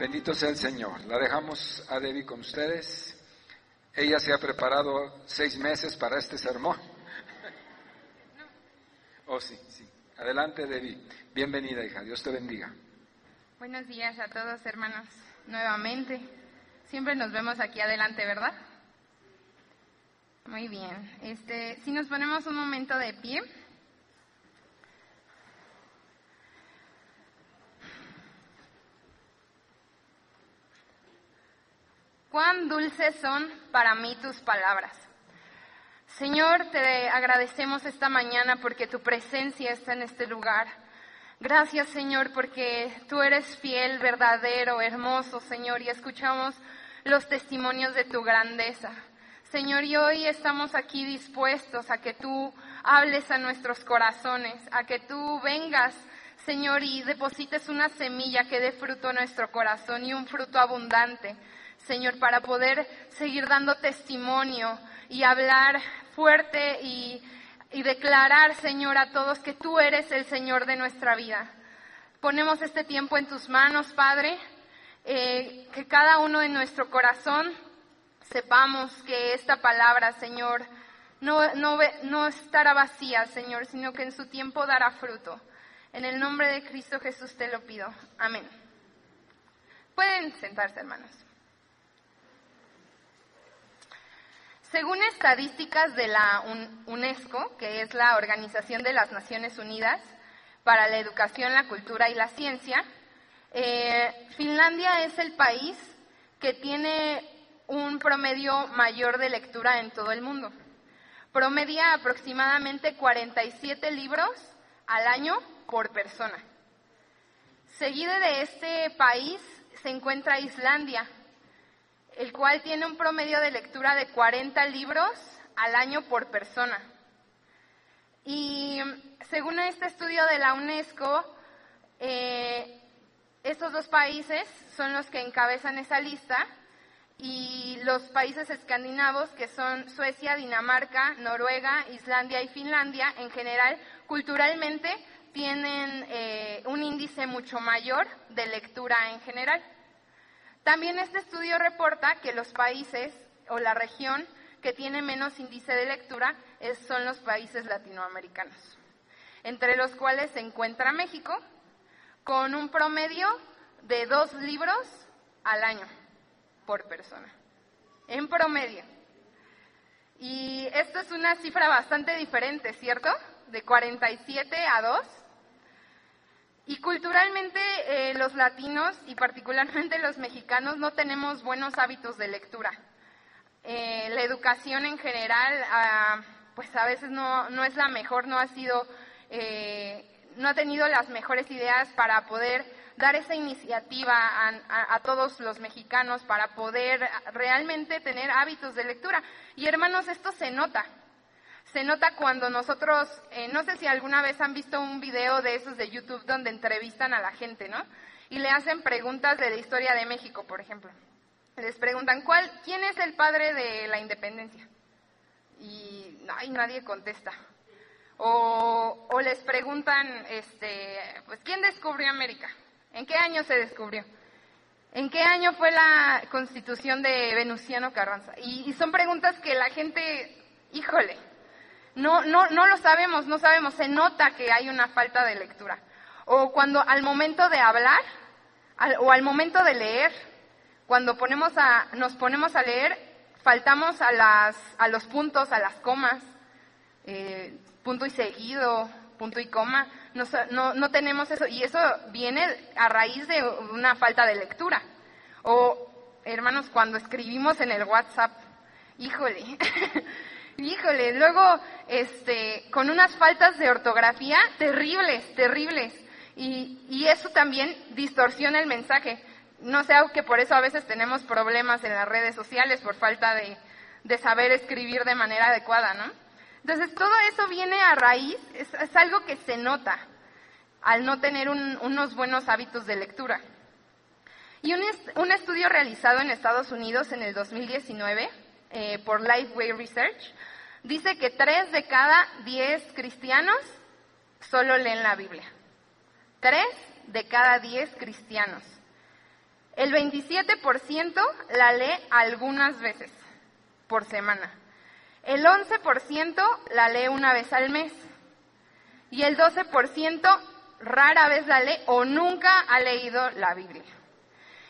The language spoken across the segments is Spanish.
Bendito sea el Señor. La dejamos a Debbie con ustedes. Ella se ha preparado seis meses para este sermón. Oh, sí, sí. Adelante, Debbie. Bienvenida, hija. Dios te bendiga. Buenos días a todos, hermanos, nuevamente. Siempre nos vemos aquí adelante, ¿verdad? Muy bien. Este, si nos ponemos un momento de pie. Cuán dulces son para mí tus palabras. Señor, te agradecemos esta mañana porque tu presencia está en este lugar. Gracias, Señor, porque tú eres fiel, verdadero, hermoso, Señor, y escuchamos los testimonios de tu grandeza. Señor, y hoy estamos aquí dispuestos a que tú hables a nuestros corazones, a que tú vengas, Señor, y deposites una semilla que dé fruto a nuestro corazón y un fruto abundante. Señor, para poder seguir dando testimonio y hablar fuerte y, declarar, Señor, a todos que tú eres el Señor de nuestra vida. Ponemos este tiempo en tus manos, Padre, eh, que cada uno de nuestro corazón sepamos que esta palabra, Señor, no, no, no estará vacía, Señor, sino que en su tiempo dará fruto. En el nombre de Cristo Jesús te lo pido. Amén. Pueden sentarse, hermanos. Según estadísticas de la UNESCO, que es la Organización de las Naciones Unidas para la Educación, la Cultura y la Ciencia, eh, Finlandia es el país que tiene un promedio mayor de lectura en todo el mundo. Promedia aproximadamente 47 libros al año por persona. Seguido de este país se encuentra Islandia, el cual tiene un promedio de lectura de 40 libros al año por persona. Y según este estudio de la UNESCO, eh, estos dos países son los que encabezan esa lista y los países escandinavos, que son Suecia, Dinamarca, Noruega, Islandia y Finlandia, en general, culturalmente tienen eh, un índice mucho mayor de lectura en general. También este estudio reporta que los países o la región que tiene menos índice de lectura son los países latinoamericanos, entre los cuales se encuentra México, con un promedio de dos libros al año por persona, en promedio. Y esto es una cifra bastante diferente, ¿cierto? De 47 a 2. Y culturalmente eh, los latinos y particularmente los mexicanos no tenemos buenos hábitos de lectura. Eh, la educación en general, ah, pues a veces no, no, es la mejor, no ha sido, eh, no ha tenido las mejores ideas para poder dar esa iniciativa a, todos los mexicanos para poder realmente tener hábitos de lectura. Y hermanos, esto se nota. Se nota cuando nosotros, eh, no sé si alguna vez han visto un video de esos de YouTube donde entrevistan a la gente, ¿no? Y le hacen preguntas de la historia de México, por ejemplo. Les preguntan, ¿cuál, ¿quién es el padre de la independencia? Y nadie contesta. O, o les preguntan, este, pues, ¿quién descubrió América? ¿En qué año se descubrió? ¿En qué año fue la constitución de Venustiano Carranza? Y son preguntas que la gente, híjole, no, no, no lo sabemos, no sabemos, se nota que hay una falta de lectura. O cuando al momento de hablar, o al momento de leer, cuando ponemos a, nos ponemos a leer, faltamos a, las, a los puntos, a las comas, eh, punto y seguido, punto y coma, no, no, no tenemos eso, y eso viene a raíz de una falta de lectura. O, hermanos, cuando escribimos en el WhatsApp, híjole, híjole, luego, este, con unas faltas de ortografía terribles, terribles, y, y eso también distorsiona el mensaje. no sé que por eso a veces tenemos problemas en las redes sociales por falta de, de saber escribir de manera adecuada, ¿no? Entonces, todo eso viene a raíz, es, algo que se nota al no tener un, unos buenos hábitos de lectura. Y un, un, estudio realizado en Estados Unidos en el 2019 eh, por Lifeway Research dice que tres de cada diez cristianos solo leen la Biblia. Tres de cada diez cristianos. El 27% la lee algunas veces por semana. El 11% la lee una vez al mes. Y el 12% rara vez la lee o nunca ha leído la Biblia.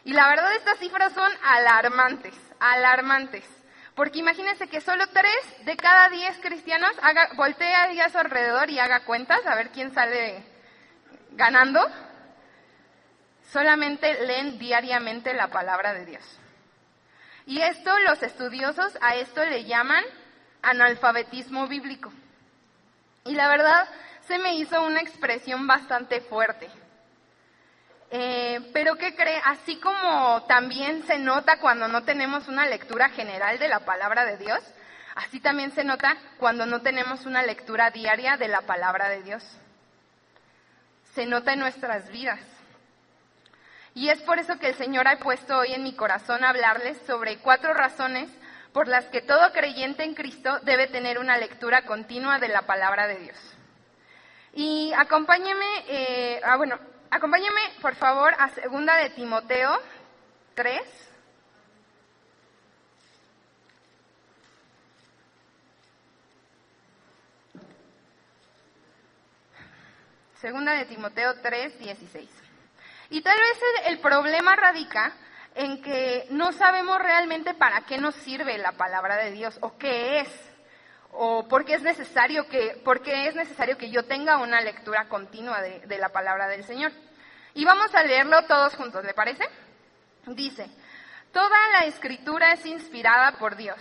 Y la verdad estas cifras son alarmantes, alarmantes. Porque imagínense que solo tres de cada diez cristianos haga, voltea a su alrededor y haga cuentas a ver quién sale ganando. Solamente leen diariamente la palabra de Dios. Y esto los estudiosos a esto le llaman analfabetismo bíblico. Y la verdad se me hizo una expresión bastante fuerte. Eh, pero ¿qué cree? Así como también se nota cuando no tenemos una lectura general de la palabra de Dios, así también se nota cuando no tenemos una lectura diaria de la palabra de Dios. Se nota en nuestras vidas. Y es por eso que el Señor ha puesto hoy en mi corazón hablarles sobre cuatro razones por las que todo creyente en Cristo debe tener una lectura continua de la palabra de Dios. Y acompáñeme, eh, ah, bueno, acompáñeme por favor a segunda de Timoteo 3. Segunda de Timoteo 3, 16. Y tal vez el problema radica en que no sabemos realmente para qué nos sirve la palabra de Dios o qué es o por qué es necesario que, porque es necesario que yo tenga una lectura continua de, de, la palabra del Señor. Y vamos a leerlo todos juntos, ¿le parece? Dice, toda la escritura es inspirada por Dios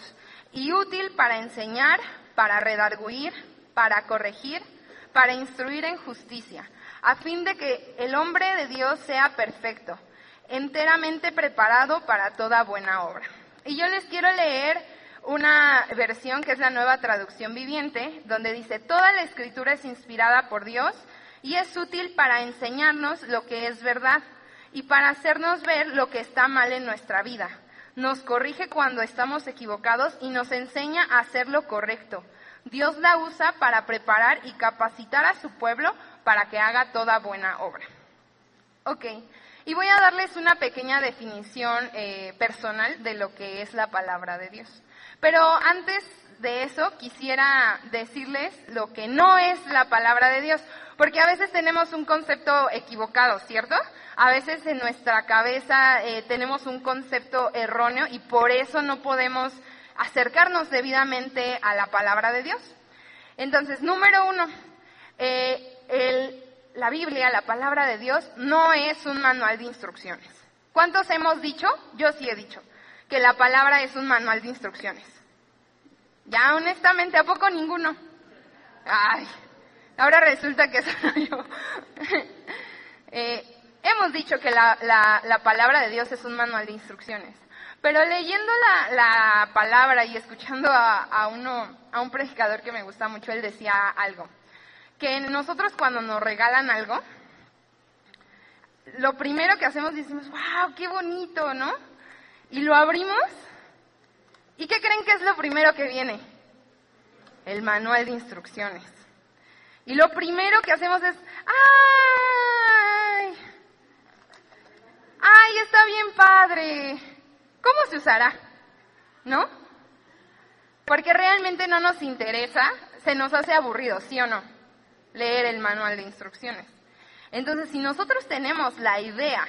y útil para enseñar, para redarguir, para corregir, para instruir en justicia, a fin de que el hombre de Dios sea perfecto, enteramente preparado para toda buena obra. Y yo les quiero leer una versión que es la nueva traducción viviente, donde dice, toda la escritura es inspirada por Dios y es útil para enseñarnos lo que es verdad y para hacernos ver lo que está mal en nuestra vida. Nos corrige cuando estamos equivocados y nos enseña a hacer lo correcto. Dios la usa para preparar y capacitar a su pueblo para que haga toda buena obra. Ok, y voy a darles una pequeña definición eh, personal de lo que es la palabra de Dios. Pero antes de eso quisiera decirles lo que no es la palabra de Dios, porque a veces tenemos un concepto equivocado, ¿cierto? A veces en nuestra cabeza eh, tenemos un concepto erróneo y por eso no podemos acercarnos debidamente a la palabra de Dios. Entonces, número uno, eh, la Biblia, la palabra de Dios, no es un manual de instrucciones. ¿Cuántos hemos dicho? Yo sí he dicho que la palabra es un manual de instrucciones. Ya honestamente, ¿a poco ninguno? Ay, ahora resulta que soy yo. eh, hemos dicho que la, la, la, palabra de Dios es un manual de instrucciones. Pero leyendo la, la palabra y escuchando a, a, uno, a un predicador que me gusta mucho, él decía algo. Que nosotros cuando nos regalan algo, lo primero que hacemos decimos, wow, qué bonito, ¿no? Y lo abrimos. ¿Y qué creen que es lo primero que viene? El manual de instrucciones. Y lo primero que hacemos es, ¡ay! ¡Ay, está bien padre! ¿Cómo se usará? ¿No? Porque realmente no nos interesa, se nos hace aburrido, ¿sí o no? Leer el manual de instrucciones. Entonces, si nosotros tenemos la idea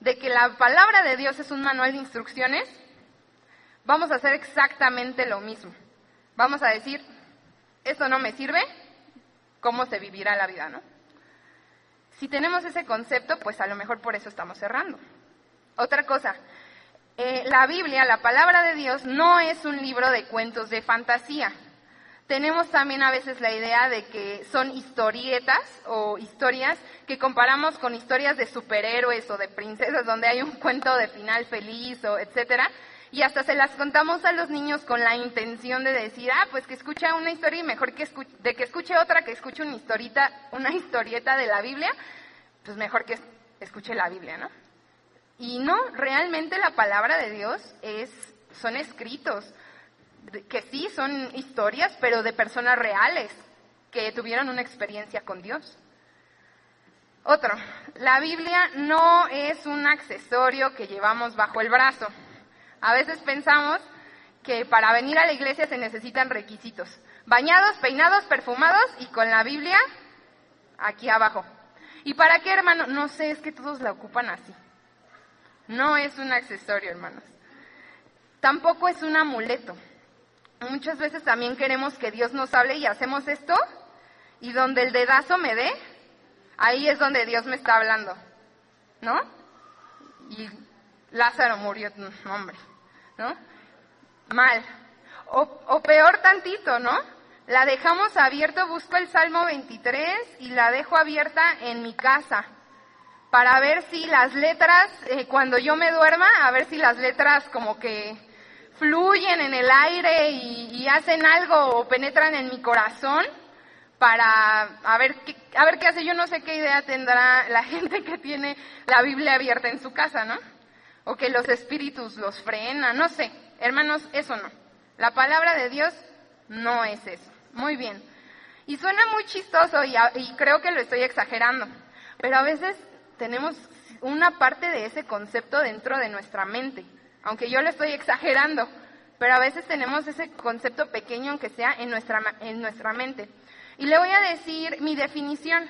de que la palabra de Dios es un manual de instrucciones, vamos a hacer exactamente lo mismo. Vamos a decir, esto no me sirve, ¿cómo se vivirá la vida, no? Si tenemos ese concepto, pues a lo mejor por eso estamos cerrando. Otra cosa, eh, la Biblia, la palabra de Dios, no es un libro de cuentos de fantasía. Tenemos también a veces la idea de que son historietas o historias que comparamos con historias de superhéroes o de princesas donde hay un cuento de final feliz o etcétera y hasta se las contamos a los niños con la intención de decir, ah, pues que escucha una historia y mejor que escuche, de que escuche otra, que escuche una historieta, una historieta de la Biblia, pues mejor que escuche la Biblia, ¿no? Y no, realmente la palabra de Dios es, son escritos, que sí son historias, pero de personas reales que tuvieron una experiencia con Dios. Otro, la Biblia no es un accesorio que llevamos bajo el brazo. A veces pensamos que para venir a la iglesia se necesitan requisitos. Bañados, peinados, perfumados y con la Biblia aquí abajo. ¿Y para qué, hermano? No sé, es que todos la ocupan así. No es un accesorio, hermanos. Tampoco es un amuleto. Muchas veces también queremos que Dios nos hable y hacemos esto y donde el dedazo me dé, ahí es donde Dios me está hablando. ¿No? Y Lázaro murió, hombre. ¿no? Mal. O, o peor tantito, ¿no? La dejamos abierto, busco el Salmo 23 y la dejo abierta en mi casa para ver si las letras, eh, cuando yo me duerma, a ver si las letras como que fluyen en el aire y, hacen algo o penetran en mi corazón para a ver, qué, a ver qué hace. Yo no sé qué idea tendrá la gente que tiene la Biblia abierta en su casa, ¿no? o que los espíritus los frenan, no sé. Hermanos, eso no. La palabra de Dios no es eso. Muy bien. Y suena muy chistoso y, y, creo que lo estoy exagerando, pero a veces tenemos una parte de ese concepto dentro de nuestra mente, aunque yo lo estoy exagerando, pero a veces tenemos ese concepto pequeño, aunque sea en nuestra, en nuestra mente. Y le voy a decir mi definición.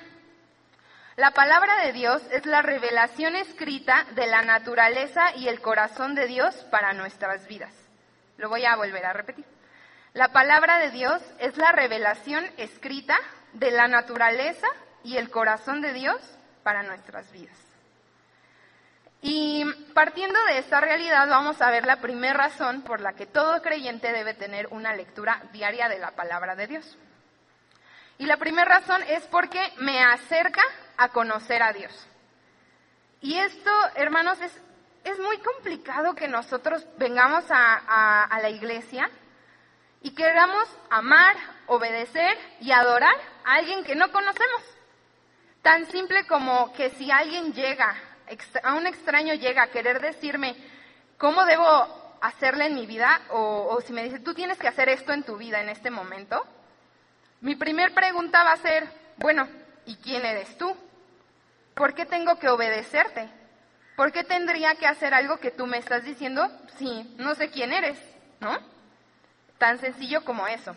La palabra de Dios es la revelación escrita de la naturaleza y el corazón de Dios para nuestras vidas. Lo voy a volver a repetir. La palabra de Dios es la revelación escrita de la naturaleza y el corazón de Dios para nuestras vidas. Y partiendo de esta realidad vamos a ver la primera razón por la que todo creyente debe tener una lectura diaria de la palabra de Dios. Y la primera razón es porque me acerca a conocer a Dios. Y esto, hermanos, es, es muy complicado que nosotros vengamos a, a, a la iglesia y queramos amar, obedecer y adorar a alguien que no conocemos. Tan simple como que si alguien llega, a un extraño llega a querer decirme cómo debo hacerle en mi vida, o, si me dice, tú tienes que hacer esto en tu vida en este momento, mi primer pregunta va a ser, bueno, ¿y quién eres tú? ¿Por qué tengo que obedecerte? ¿Por qué tendría que hacer algo que tú me estás diciendo si no sé quién eres? ¿No? Tan sencillo como eso.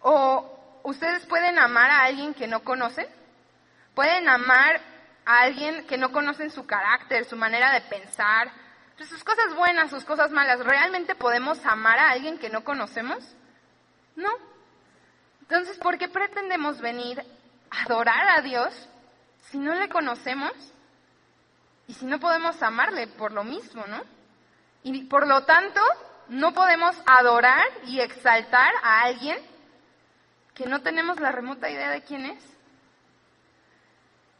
O ustedes pueden amar a alguien que no conocen. Pueden amar a alguien que no conocen su carácter, su manera de pensar, pues, sus cosas buenas, sus cosas malas. ¿Realmente podemos amar a alguien que no conocemos? No. Entonces, ¿por qué pretendemos venir a adorar a Dios si no le conocemos y si no podemos amarle por lo mismo, ¿no? Y por lo tanto, no podemos adorar y exaltar a alguien que no tenemos la remota idea de quién es.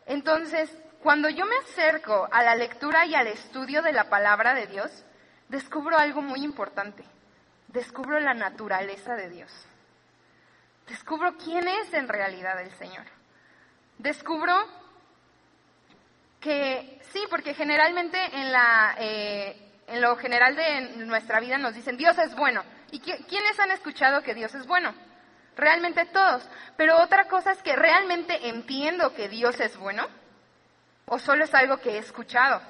Entonces, cuando yo me acerco a la lectura y al estudio de la palabra de Dios, descubro algo muy importante. Descubro la naturaleza de Dios. Descubro quién es en realidad el Señor. Descubro que sí, porque generalmente en, la, eh, en lo general de nuestra vida nos dicen Dios es bueno. ¿Y quiénes han escuchado que Dios es bueno? Realmente todos. Pero otra cosa es que realmente entiendo que Dios es bueno o solo es algo que he escuchado.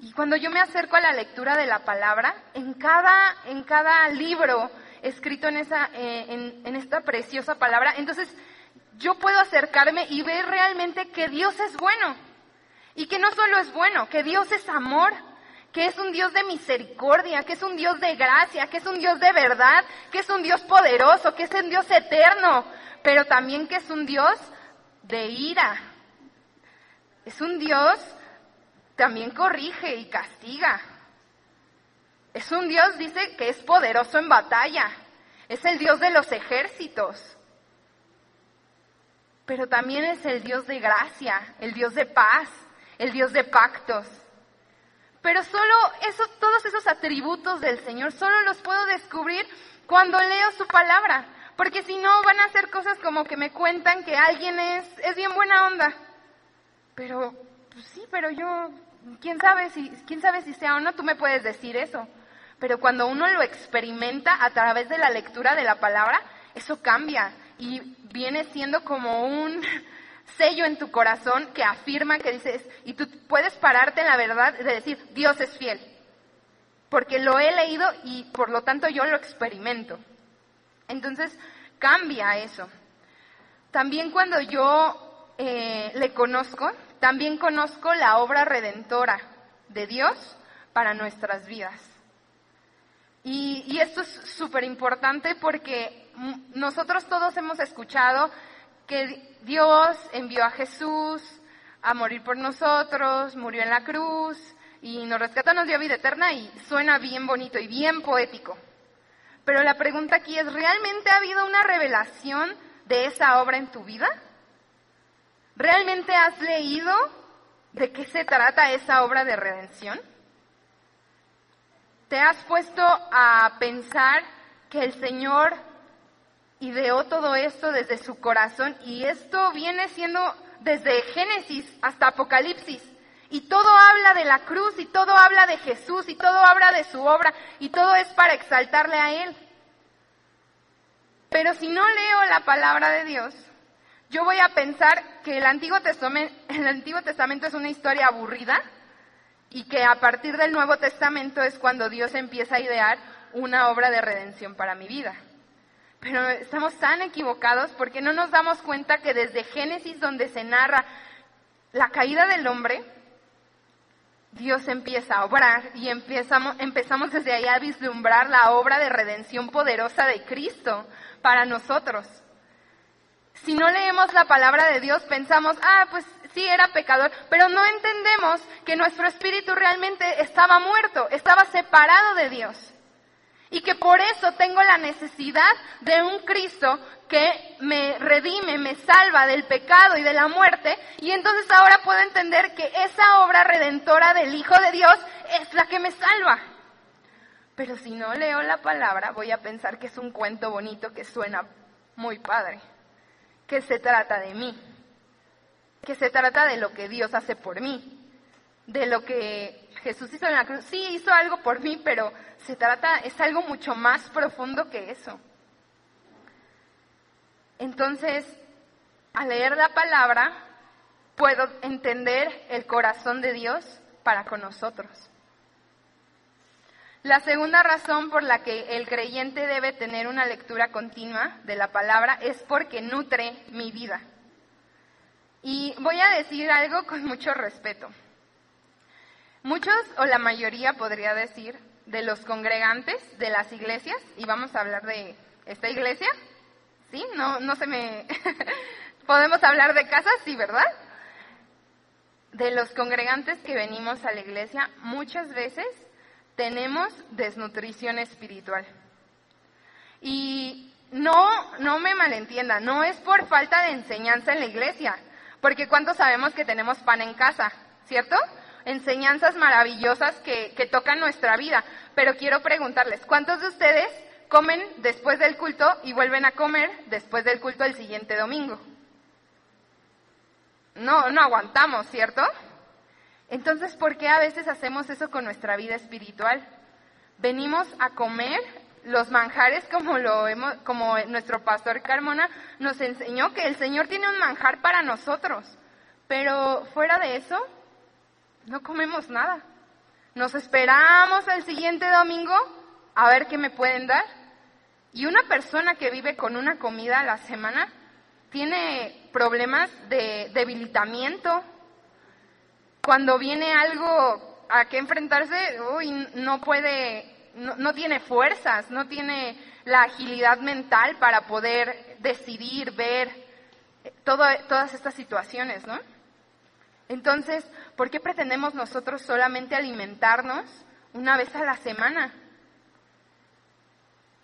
Y cuando yo me acerco a la lectura de la palabra, en cada, en cada libro escrito en, esa, eh, en, en esta preciosa palabra, entonces yo puedo acercarme y ver realmente que Dios es bueno. Y que no solo es bueno, que Dios es amor, que es un Dios de misericordia, que es un Dios de gracia, que es un Dios de verdad, que es un Dios poderoso, que es un Dios eterno, pero también que es un Dios de ira. Es un Dios también corrige y castiga. Es un Dios, dice, que es poderoso en batalla, es el Dios de los ejércitos, pero también es el Dios de gracia, el Dios de paz, el Dios de pactos. Pero solo esos, todos esos atributos del Señor solo los puedo descubrir cuando leo su palabra. Porque si no van a hacer cosas como que me cuentan que alguien es, es bien buena onda. Pero, pues sí, pero yo, quién sabe si, quién sabe si sea o no, tú me puedes decir eso. Pero cuando uno lo experimenta a través de la lectura de la palabra, eso cambia y viene siendo como un sello en tu corazón que afirma que dices, y tú puedes pararte en la verdad de decir, Dios es fiel, porque lo he leído y por lo tanto yo lo experimento. Entonces cambia eso. También cuando yo eh, le conozco, también conozco la obra redentora de Dios para nuestras vidas. Y, y esto es súper importante porque nosotros todos hemos escuchado que Dios envió a Jesús a morir por nosotros, murió en la cruz y nos rescató, nos dio vida eterna y suena bien bonito y bien poético. Pero la pregunta aquí es, ¿realmente ha habido una revelación de esa obra en tu vida? ¿Realmente has leído de qué se trata esa obra de redención? ¿Te has puesto a pensar que el Señor ideó todo esto desde su corazón y esto viene siendo desde Génesis hasta Apocalipsis? Y todo habla de la cruz y todo habla de Jesús y todo habla de su obra y todo es para exaltarle a Él. Pero si no leo la palabra de Dios, yo voy a pensar que el Antiguo Testamento, el Antiguo Testamento es una historia aburrida y que a partir del Nuevo Testamento es cuando Dios empieza a idear una obra de redención para mi vida. Pero estamos tan equivocados porque no nos damos cuenta que desde Génesis, donde se narra la caída del hombre, Dios empieza a obrar y empezamos, empezamos desde ahí a vislumbrar la obra de redención poderosa de Cristo para nosotros. Si no leemos la palabra de Dios, pensamos, ah, pues sí era pecador, pero no entendemos que nuestro espíritu realmente estaba muerto, estaba separado de Dios. Y que por eso tengo la necesidad de un Cristo que me redime, me salva del pecado y de la muerte. Y entonces ahora puedo entender que esa obra redentora del Hijo de Dios es la que me salva. Pero si no leo la palabra, voy a pensar que es un cuento bonito que suena muy padre, que se trata de mí, que se trata de lo que Dios hace por mí, de lo que Jesús hizo en la cruz. Sí, hizo algo por mí, pero se trata, es algo mucho más profundo que eso. Entonces, al leer la palabra, puedo entender el corazón de Dios para con nosotros. La segunda razón por la que el creyente debe tener una lectura continua de la palabra es porque nutre mi vida. Y voy a decir algo con mucho respeto. Muchos, o la mayoría podría decir, de los congregantes de las iglesias, y vamos a hablar de esta iglesia, ¿sí? No, no se me... ¿Podemos hablar de casas? Sí, ¿verdad? De los congregantes que venimos a la iglesia, muchas veces tenemos desnutrición espiritual. Y no, no me malentienda, no es por falta de enseñanza en la iglesia, porque ¿cuántos sabemos que tenemos pan en casa? ¿Cierto? Enseñanzas maravillosas que, que tocan nuestra vida. Pero quiero preguntarles, ¿cuántos de ustedes comen después del culto y vuelven a comer después del culto el siguiente domingo? No, no aguantamos, ¿cierto? Entonces, ¿por qué a veces hacemos eso con nuestra vida espiritual? Venimos a comer los manjares como lo hemos, como nuestro pastor Carmona nos enseñó que el Señor tiene un manjar para nosotros. Pero fuera de eso, no comemos nada. Nos esperamos el siguiente domingo a ver qué me pueden dar. Y una persona que vive con una comida a la semana tiene problemas de debilitamiento. Cuando viene algo a que enfrentarse, uy, no puede, no, no tiene fuerzas, no tiene la agilidad mental para poder decidir, ver todo, todas estas situaciones, ¿no? Entonces, ¿por qué pretendemos nosotros solamente alimentarnos una vez a la semana?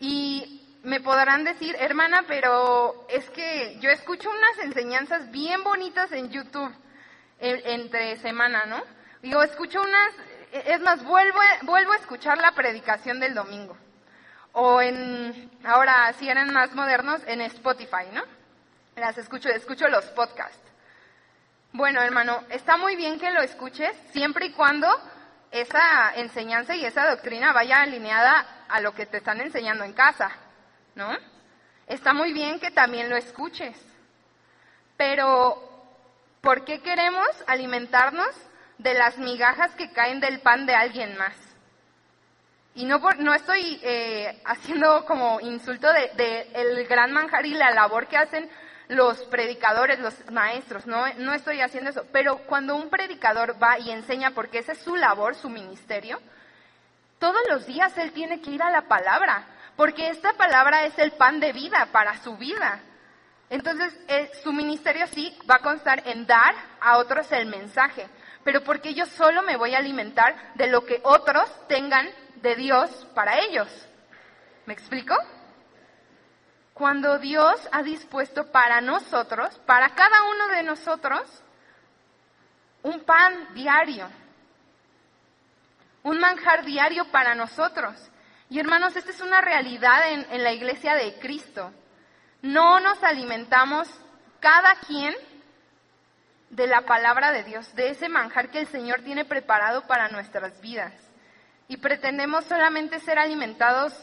Y me podrán decir, hermana, pero es que yo escucho unas enseñanzas bien bonitas en YouTube entre semana, ¿no? Digo, escucho unas, es más, vuelvo, vuelvo a escuchar la predicación del domingo. O en, ahora si eran más modernos, en Spotify, ¿no? Las escucho, escucho los podcasts. Bueno, hermano, está muy bien que lo escuches, siempre y cuando esa enseñanza y esa doctrina vaya alineada a lo que te están enseñando en casa, ¿no? Está muy bien que también lo escuches, pero ¿por qué queremos alimentarnos de las migajas que caen del pan de alguien más? Y no, no estoy eh, haciendo como insulto de, de el gran manjar y la labor que hacen los predicadores, los maestros, no, no estoy haciendo eso, pero cuando un predicador va y enseña, porque esa es su labor, su ministerio, todos los días él tiene que ir a la palabra, porque esta palabra es el pan de vida para su vida. Entonces, eh, su ministerio sí va a constar en dar a otros el mensaje, pero porque yo solo me voy a alimentar de lo que otros tengan de Dios para ellos. ¿Me explico? Cuando Dios ha dispuesto para nosotros, para cada uno de nosotros, un pan diario, un manjar diario para nosotros. Y hermanos, esta es una realidad en, la iglesia de Cristo. No nos alimentamos cada quien de la palabra de Dios, de ese manjar que el Señor tiene preparado para nuestras vidas. Y pretendemos solamente ser alimentados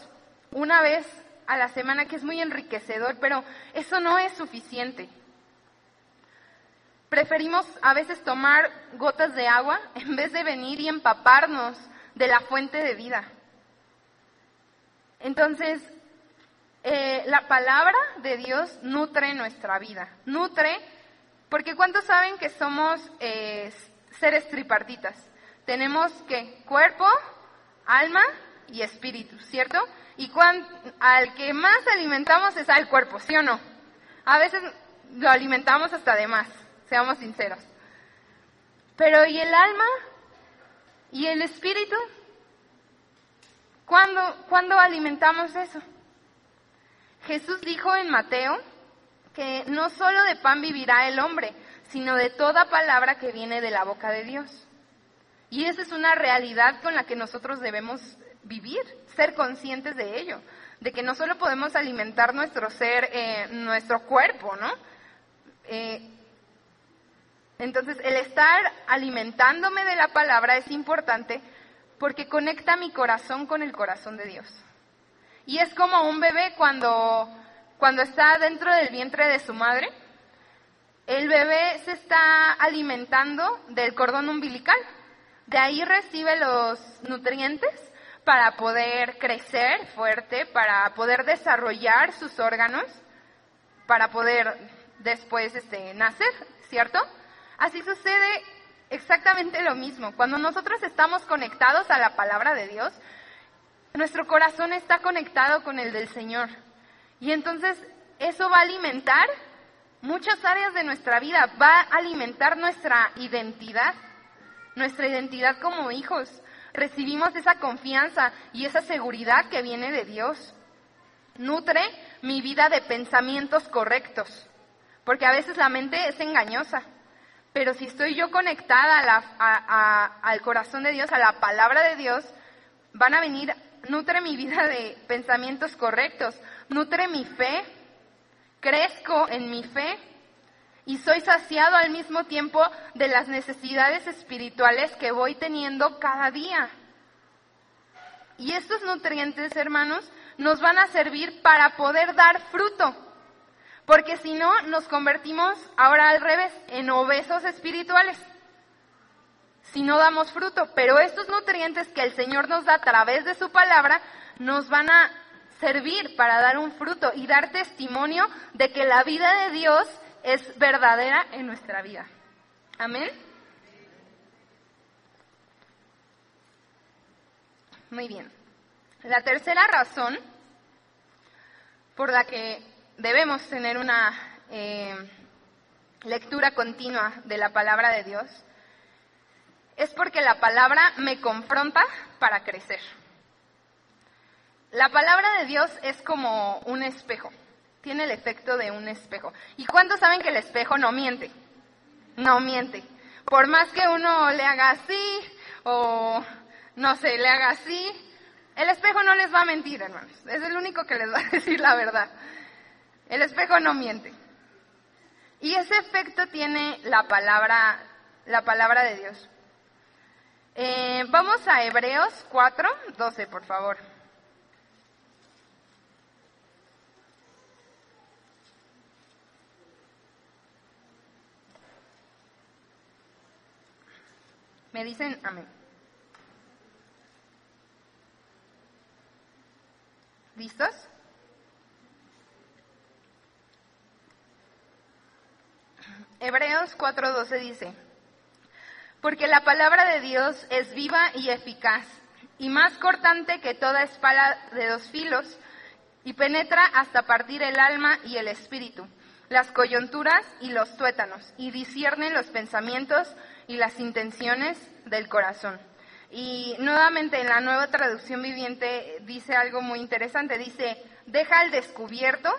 una vez a la semana, que es muy enriquecedor, pero eso no es suficiente. Preferimos a veces tomar gotas de agua en vez de venir y empaparnos de la fuente de vida. Entonces, eh, la palabra de Dios nutre nuestra vida, nutre, porque ¿cuántos saben que somos eh, seres tripartitas? Tenemos que cuerpo, alma y espíritu, ¿cierto? Y al que más alimentamos es al cuerpo, ¿sí o no? A veces lo alimentamos hasta de más, seamos sinceros. Pero ¿y el alma? ¿Y el espíritu? ¿Cuándo, ¿Cuándo alimentamos eso? Jesús dijo en Mateo que no solo de pan vivirá el hombre, sino de toda palabra que viene de la boca de Dios. Y esa es una realidad con la que nosotros debemos vivir, ser conscientes de ello, de que no solo podemos alimentar nuestro ser, eh, nuestro cuerpo, ¿no? Eh, entonces, el estar alimentándome de la palabra es importante porque conecta mi corazón con el corazón de Dios. Y es como un bebé cuando, cuando está dentro del vientre de su madre, el bebé se está alimentando del cordón umbilical. De ahí recibe los nutrientes para poder crecer fuerte, para poder desarrollar sus órganos, para poder después este, nacer, ¿cierto? Así sucede exactamente lo mismo. Cuando nosotros estamos conectados a la palabra de Dios, nuestro corazón está conectado con el del Señor. Y entonces eso va a alimentar muchas áreas de nuestra vida, va a alimentar nuestra identidad, nuestra identidad como hijos, recibimos esa confianza y esa seguridad que viene de Dios. Nutre mi vida de pensamientos correctos, porque a veces la mente es engañosa. Pero si estoy yo conectada al corazón de Dios, a la palabra de Dios, van a venir, nutre mi vida de pensamientos correctos, nutre mi fe, crezco en mi fe y soy saciado al mismo tiempo de las necesidades espirituales que voy teniendo cada día. Y estos nutrientes, hermanos, nos van a servir para poder dar fruto. Porque si no, nos convertimos ahora al revés, en obesos espirituales. Si no damos fruto. Pero estos nutrientes que el Señor nos da a través de su palabra, nos van a servir para dar un fruto y dar testimonio de que la vida de Dios es verdadera en nuestra vida. Amén. Muy bien. La tercera razón por la que debemos tener una eh, lectura continua de la palabra de Dios es porque la palabra me confronta para crecer. La palabra de Dios es como un espejo, tiene el efecto de un espejo. ¿Y cuántos saben que el espejo no miente? No miente. Por más que uno le haga así o no sé, le haga así, el espejo no les va a mentir, hermanos. Es el único que les va a decir la verdad. El espejo no miente. Y ese efecto tiene la palabra, la palabra de Dios. Eh, vamos a Hebreos 4, 12, por favor. Me dicen amén. ¿Listos? Hebreos 4:12 dice, porque la palabra de Dios es viva y eficaz, y más cortante que toda espada de dos filos, y penetra hasta partir el alma y el espíritu, las coyunturas y los tuétanos, y discierne los pensamientos y las intenciones del corazón. Y nuevamente en la nueva traducción viviente dice algo muy interesante, dice, deja al descubierto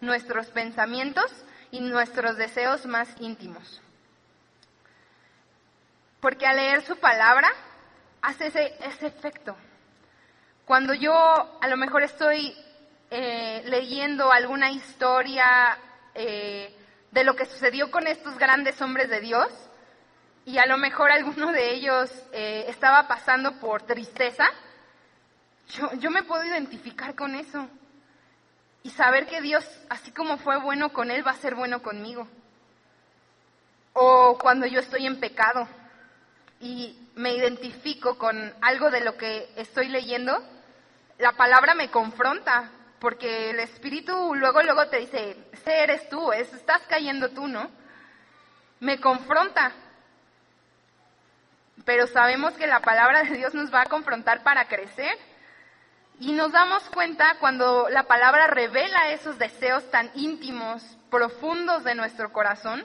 nuestros pensamientos y nuestros deseos más íntimos. Porque al leer su palabra hace ese, ese efecto. Cuando yo a lo mejor estoy eh, leyendo alguna historia eh, de lo que sucedió con estos grandes hombres de Dios, y a lo mejor alguno de ellos eh, estaba pasando por tristeza, yo, yo me puedo identificar con eso y saber que Dios, así como fue bueno con él, va a ser bueno conmigo. O cuando yo estoy en pecado y me identifico con algo de lo que estoy leyendo, la palabra me confronta, porque el Espíritu luego, luego te dice, ese eres tú, es, estás cayendo tú, ¿no? Me confronta. Pero sabemos que la palabra de Dios nos va a confrontar para crecer. Y nos damos cuenta cuando la palabra revela esos deseos tan íntimos, profundos de nuestro corazón,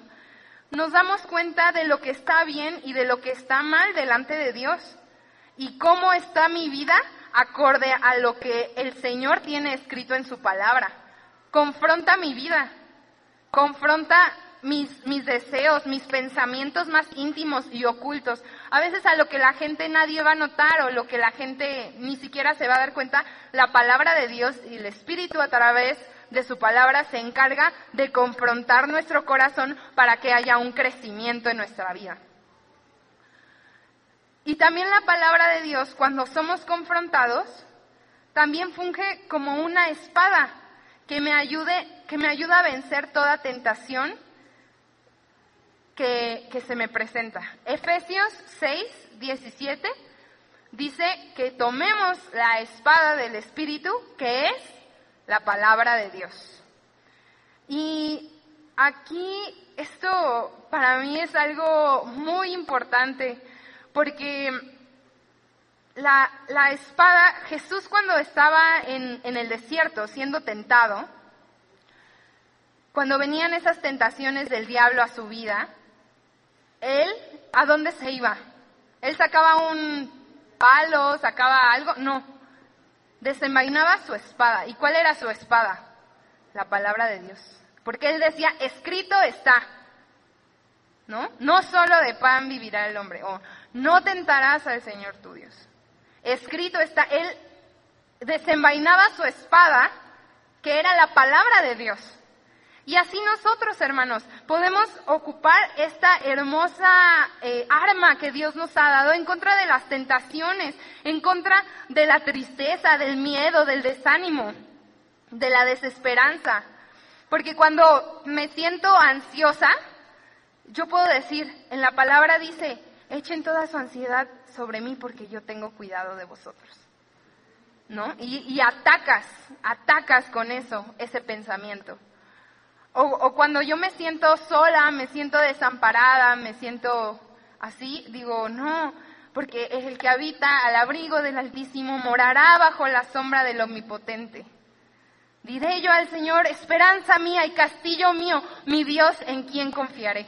nos damos cuenta de lo que está bien y de lo que está mal delante de Dios. Y cómo está mi vida acorde a lo que el Señor tiene escrito en su palabra. Confronta mi vida, confronta mis, deseos, mis pensamientos más íntimos y ocultos. A veces a lo que la gente nadie va a notar o lo que la gente ni siquiera se va a dar cuenta, la palabra de Dios y el Espíritu a través de su palabra se encarga de confrontar nuestro corazón para que haya un crecimiento en nuestra vida. Y también la palabra de Dios, cuando somos confrontados, también funge como una espada que me ayude, que me ayuda a vencer toda tentación que, se me presenta. Efesios 6, 17 dice que tomemos la espada del Espíritu, que es la palabra de Dios. Y aquí esto para mí es algo muy importante, porque la, la espada, Jesús cuando estaba en, en el desierto siendo tentado, cuando venían esas tentaciones del diablo a su vida, él, ¿a dónde se iba? Él sacaba un palo, sacaba algo, no. Desenvainaba su espada. ¿Y cuál era su espada? La palabra de Dios. Porque él decía, escrito está. ¿No? No solo de pan vivirá el hombre. O no tentarás al Señor tu Dios. Escrito está. Él desenvainaba su espada, que era la palabra de Dios. Y así nosotros, hermanos, podemos ocupar esta hermosa eh, arma que Dios nos ha dado en contra de las tentaciones, en contra de la tristeza, del miedo, del desánimo, de la desesperanza. Porque cuando me siento ansiosa, yo puedo decir, en la palabra dice, echen toda su ansiedad sobre mí porque yo tengo cuidado de vosotros. ¿No? Y, y atacas, atacas con eso, ese pensamiento. O, cuando yo me siento sola, me siento desamparada, me siento así, digo, no, porque es el que habita al abrigo del Altísimo, morará bajo la sombra del Omnipotente. Diré yo al Señor, esperanza mía y castillo mío, mi Dios en quien confiaré.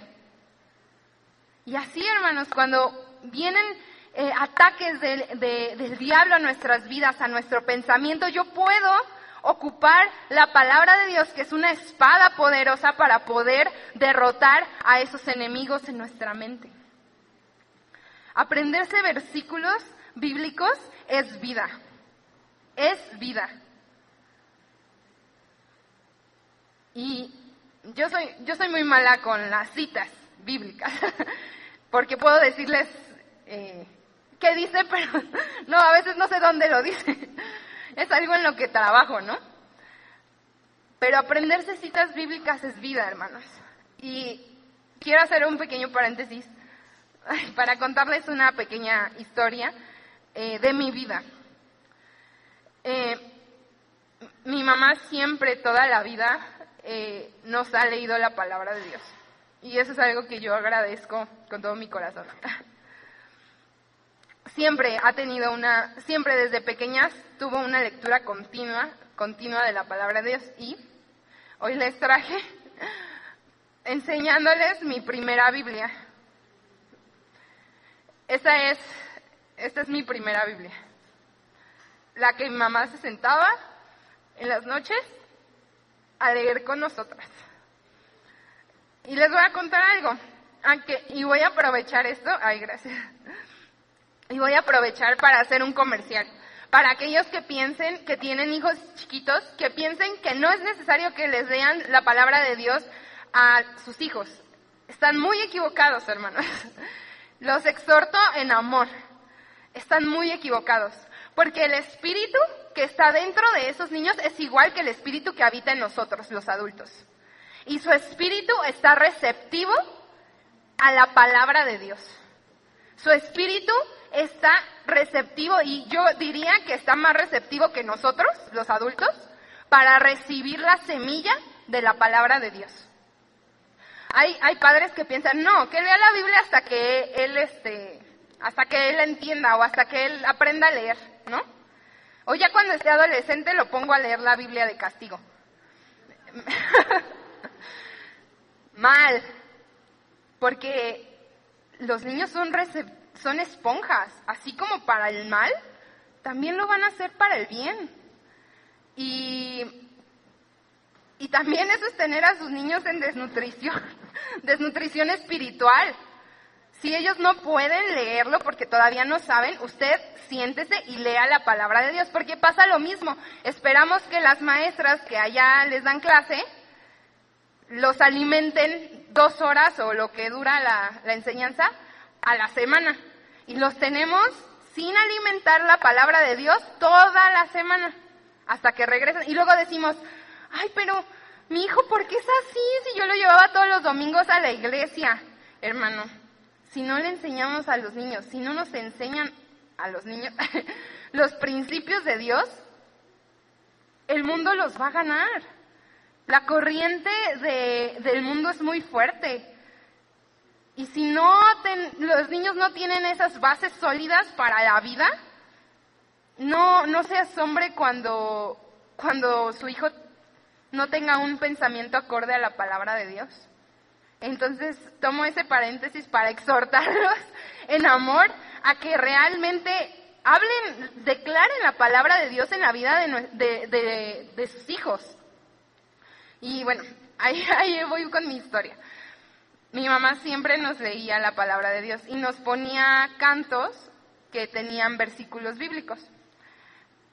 Y así, hermanos, cuando vienen eh, ataques del, de- del diablo a nuestras vidas, a nuestro pensamiento, yo puedo ocupar la palabra de Dios, que es una espada poderosa para poder derrotar a esos enemigos en nuestra mente. Aprenderse versículos bíblicos es vida. Es vida. Y yo soy, yo soy muy mala con las citas bíblicas, porque puedo decirles eh, qué dice, pero no, a veces no sé dónde lo dice. Es algo en lo que trabajo, ¿no? Pero aprenderse citas bíblicas es vida, hermanos. Y quiero hacer un pequeño paréntesis para contarles una pequeña historia eh, de mi vida. Eh, mi mamá siempre, toda la vida, eh, nos ha leído la palabra de Dios. Y eso es algo que yo agradezco con todo mi corazón. Siempre ha tenido una, siempre desde pequeñas tuvo una lectura continua, continua de la palabra de Dios. Y hoy les traje enseñándoles mi primera Biblia. Esta es, esta es mi primera Biblia. La que mi mamá se sentaba en las noches a leer con nosotras. Y les voy a contar algo. Aunque, y voy a aprovechar esto. Ay, gracias. Y voy a aprovechar para hacer un comercial. Para aquellos que piensen que tienen hijos chiquitos, que piensen que no es necesario que les lean la palabra de Dios a sus hijos. Están muy equivocados, hermanos. Los exhorto en amor. Están muy equivocados. Porque el espíritu que está dentro de esos niños es igual que el espíritu que habita en nosotros, los adultos. Y su espíritu está receptivo a la palabra de Dios. Su espíritu está receptivo y yo diría que está más receptivo que nosotros, los adultos, para recibir la semilla de la palabra de Dios. Hay, padres que piensan, no, que lea la Biblia hasta que él, este, hasta que él entienda o hasta que él aprenda a leer, ¿no? O ya cuando esté adolescente lo pongo a leer la Biblia de castigo. Mal, porque los niños son, recep- son esponjas, así como para el mal, también lo van a hacer para el bien. Y, y también eso es tener a sus niños en desnutrición, desnutrición espiritual. Si ellos no pueden leerlo porque todavía no saben, usted siéntese y lea la palabra de Dios, porque pasa lo mismo. Esperamos que las maestras que allá les dan clase los alimenten dos horas o lo que dura la, la enseñanza a la semana. Y los tenemos sin alimentar la palabra de Dios toda la semana, hasta que regresan. Y luego decimos, ay, pero mi hijo, ¿por qué es así si yo lo llevaba todos los domingos a la iglesia? Hermano, si no le enseñamos a los niños, si no nos enseñan a los niños los principios de Dios, el mundo los va a ganar. La corriente de- del mundo es muy fuerte. Y si no ten- los niños no tienen esas bases sólidas para la vida, no, no se asombre cuando, cuando su hijo no tenga un pensamiento acorde a la palabra de Dios. Entonces tomo ese paréntesis para exhortarlos en amor a que realmente hablen, declaren la palabra de Dios en la vida de, de- de- de sus hijos. Y bueno, ahí, ahí voy con mi historia. Mi mamá siempre nos leía la palabra de Dios y nos ponía cantos que tenían versículos bíblicos.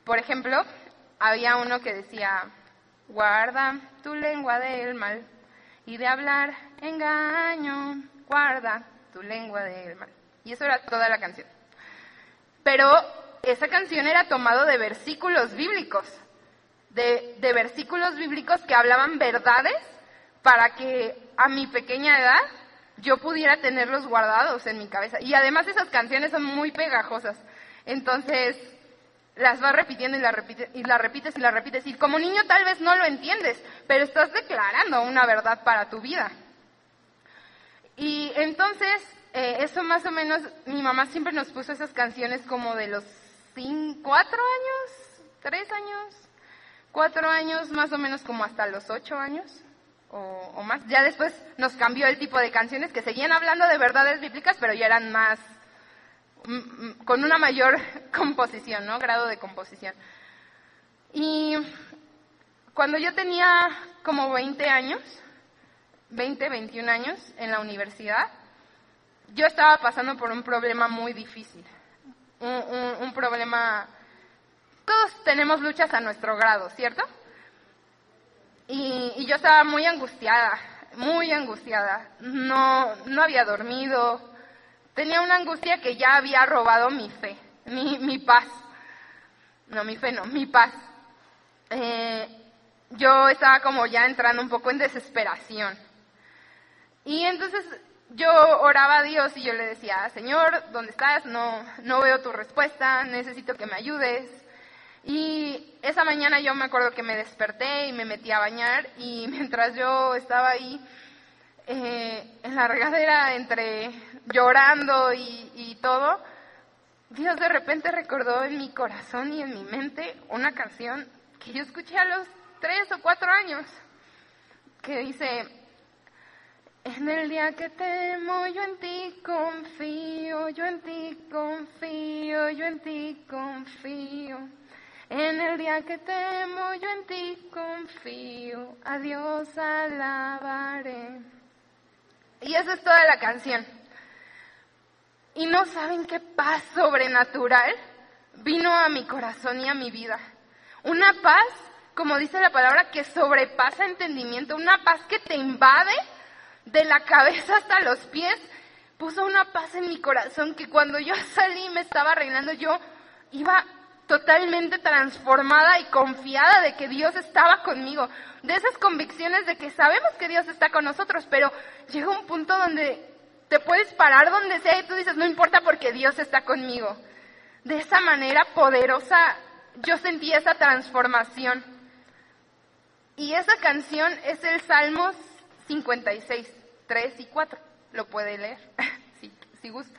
Por ejemplo, había uno que decía, guarda tu lengua del mal y de hablar engaño, guarda tu lengua del mal. Y eso era toda la canción. Pero esa canción era tomado de versículos bíblicos, de, de versículos bíblicos que hablaban verdades para que a mi pequeña edad yo pudiera tenerlos guardados en mi cabeza. Y además esas canciones son muy pegajosas. Entonces, las vas repitiendo y las repites y las repites y las repites. Y como niño tal vez no lo entiendes, pero estás declarando una verdad para tu vida. Y entonces, eh, eso más o menos, mi mamá siempre nos puso esas canciones como de los cinco, cuatro años, tres años, cuatro años, más o menos como hasta los ocho años o, más. Ya después nos cambió el tipo de canciones que seguían hablando de verdades bíblicas, pero ya eran más, mm, mm, con una mayor composición, ¿no? Grado de composición. Y cuando yo tenía como 20 años, 20, 21 años en la universidad, yo estaba pasando por un problema muy difícil. Un- un problema... Todos tenemos luchas a nuestro grado, ¿cierto? Y, y yo estaba muy angustiada, muy angustiada. No, no había dormido. Tenía una angustia que ya había robado mi fe, mi, mi paz. No, mi fe no, mi paz. Eh, yo estaba como ya entrando un poco en desesperación. Y entonces yo oraba a Dios y yo le decía, Señor, ¿dónde estás? No, no veo tu respuesta, necesito que me ayudes. Y esa mañana yo me acuerdo que me desperté y me metí a bañar y mientras yo estaba ahí eh, en la regadera entre llorando y, y todo, Dios de repente recordó en mi corazón y en mi mente una canción que yo escuché a los tres o cuatro años, que dice, en el día que temo, yo en ti confío, yo en ti confío, yo en ti confío. En el día que temo, yo en ti confío, a Dios alabaré. Y esa es toda la canción. Y no saben qué paz sobrenatural vino a mi corazón y a mi vida. Una paz, como dice la palabra, que sobrepasa entendimiento, una paz que te invade de la cabeza hasta los pies. Puso una paz en mi corazón que cuando yo salí me estaba reinando, yo iba totalmente transformada y confiada de que Dios estaba conmigo. De esas convicciones de que sabemos que Dios está con nosotros, pero llega un punto donde te puedes parar donde sea y tú dices, no importa porque Dios está conmigo. De esa manera poderosa yo sentí esa transformación. Y esa canción es el Salmos 56, 3 y 4. Lo puede leer, si, si gusta.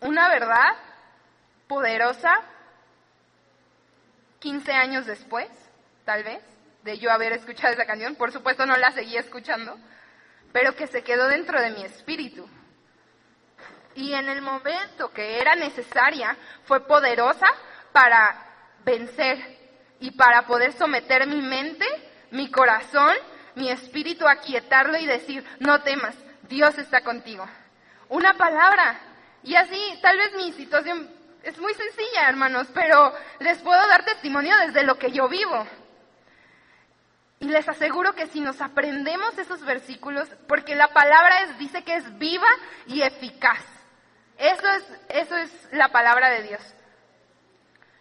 Una verdad poderosa, 15 años después, tal vez, de yo haber escuchado esa canción. Por supuesto no la seguí escuchando, pero que se quedó dentro de mi espíritu. Y en el momento que era necesaria, fue poderosa para vencer y para poder someter mi mente, mi corazón, mi espíritu, aquietarlo y decir, no temas, Dios está contigo. Una palabra. Y así, tal vez mi situación es muy sencilla, hermanos, pero les puedo dar testimonio desde lo que yo vivo. Y les aseguro que si nos aprendemos esos versículos, porque la palabra es, dice que es viva y eficaz. Eso es, eso es la palabra de Dios.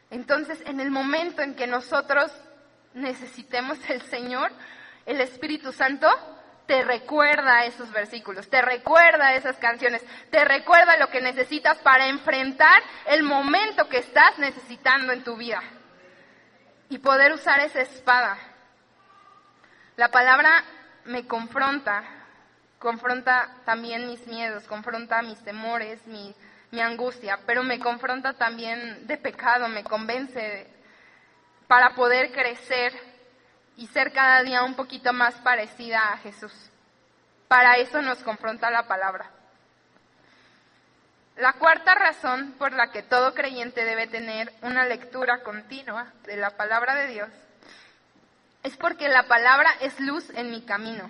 Entonces, en el momento en que nosotros necesitemos el Señor, el Espíritu Santo te recuerda esos versículos, te recuerda esas canciones, te recuerda lo que necesitas para enfrentar el momento que estás necesitando en tu vida y poder usar esa espada. La palabra me confronta, confronta también mis miedos, confronta mis temores, mi, angustia, pero me confronta también de pecado, me convence para poder crecer y ser cada día un poquito más parecida a Jesús. Para eso nos confronta la palabra. La cuarta razón por la que todo creyente debe tener una lectura continua de la palabra de Dios es porque la palabra es luz en mi camino.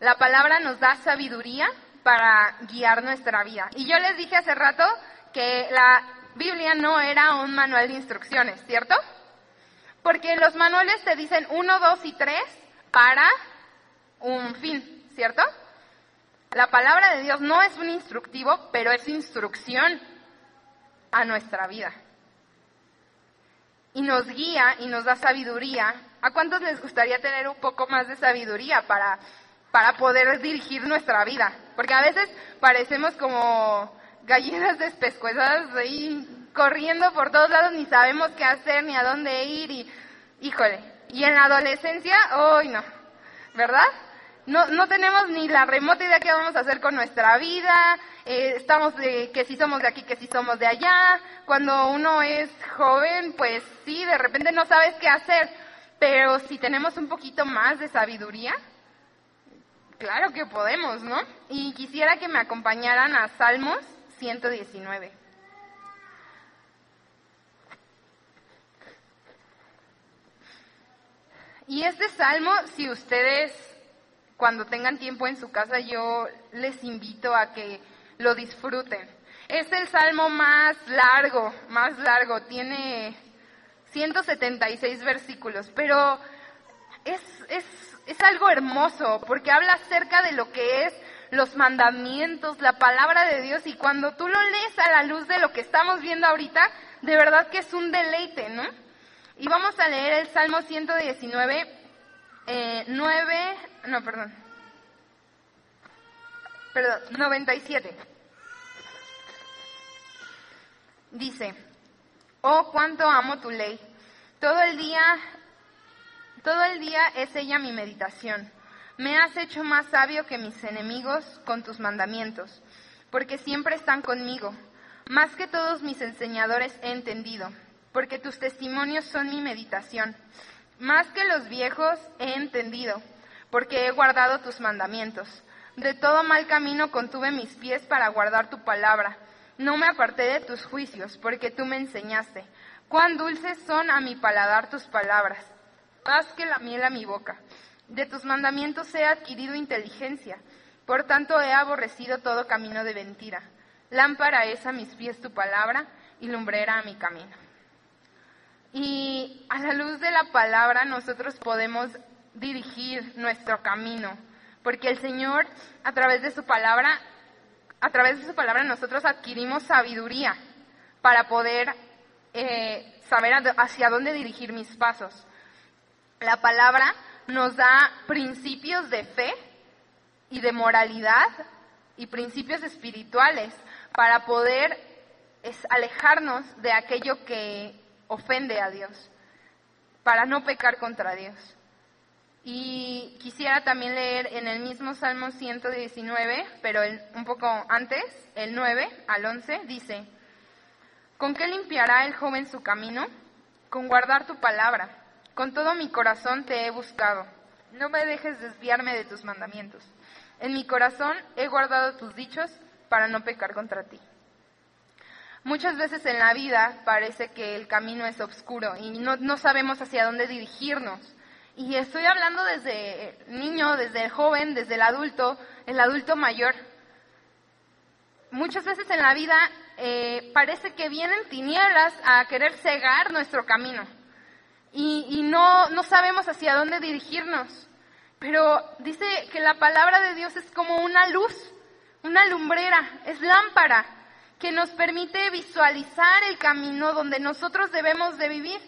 La palabra nos da sabiduría para guiar nuestra vida. Y yo les dije hace rato que la Biblia no era un manual de instrucciones, ¿cierto? Porque los manuales te dicen uno, dos y tres para un fin, ¿cierto? La palabra de Dios no es un instructivo, pero es instrucción a nuestra vida. Y nos guía y nos da sabiduría. ¿A cuántos les gustaría tener un poco más de sabiduría para, para poder dirigir nuestra vida? Porque a veces parecemos como gallinas despescuezadas ahí corriendo por todos lados, ni sabemos qué hacer, ni a dónde ir, y híjole. Y en la adolescencia, hoy no, ¿verdad? No, no tenemos ni la remota idea qué vamos a hacer con nuestra vida, eh, estamos de que si somos de aquí, que si somos de allá. Cuando uno es joven, pues sí, de repente no sabes qué hacer, pero si tenemos un poquito más de sabiduría, claro que podemos, ¿no? Y quisiera que me acompañaran a Salmos 119. Y este salmo, si ustedes cuando tengan tiempo en su casa, yo les invito a que lo disfruten. Es el salmo más largo, más largo, tiene 176 versículos, pero es, es, es algo hermoso porque habla acerca de lo que es los mandamientos, la palabra de Dios y cuando tú lo lees a la luz de lo que estamos viendo ahorita, de verdad que es un deleite, ¿no? Y vamos a leer el Salmo 119, eh, 9, no, perdón, perdón, 97. Dice, oh, cuánto amo tu ley. Todo el día, todo el día es ella mi meditación. Me has hecho más sabio que mis enemigos con tus mandamientos, porque siempre están conmigo. Más que todos mis enseñadores he entendido, porque tus testimonios son mi meditación. Más que los viejos he entendido, porque he guardado tus mandamientos. De todo mal camino contuve mis pies para guardar tu palabra. No me aparté de tus juicios, porque tú me enseñaste. Cuán dulces son a mi paladar tus palabras, más que la miel a mi boca. De tus mandamientos he adquirido inteligencia, por tanto he aborrecido todo camino de mentira. Lámpara es a mis pies tu palabra y lumbrera a mi camino. Y a la luz de la palabra nosotros podemos dirigir nuestro camino, porque el Señor a través de su palabra, a través de su palabra nosotros adquirimos sabiduría para poder eh, saber hacia dónde dirigir mis pasos. La palabra nos da principios de fe y de moralidad y principios espirituales para poder alejarnos de aquello que ofende a Dios, para no pecar contra Dios. Y quisiera también leer en el mismo Salmo 119, pero un poco antes, el 9 al 11, dice, ¿con qué limpiará el joven su camino? Con guardar tu palabra. Con todo mi corazón te he buscado. No me dejes desviarme de tus mandamientos. En mi corazón he guardado tus dichos para no pecar contra ti. Muchas veces en la vida parece que el camino es oscuro y no, no sabemos hacia dónde dirigirnos. Y estoy hablando desde el niño, desde el joven, desde el adulto, el adulto mayor. Muchas veces en la vida eh, parece que vienen tinieblas a querer cegar nuestro camino y, y no, no sabemos hacia dónde dirigirnos. Pero dice que la palabra de Dios es como una luz, una lumbrera, es lámpara que nos permite visualizar el camino donde nosotros debemos de vivir.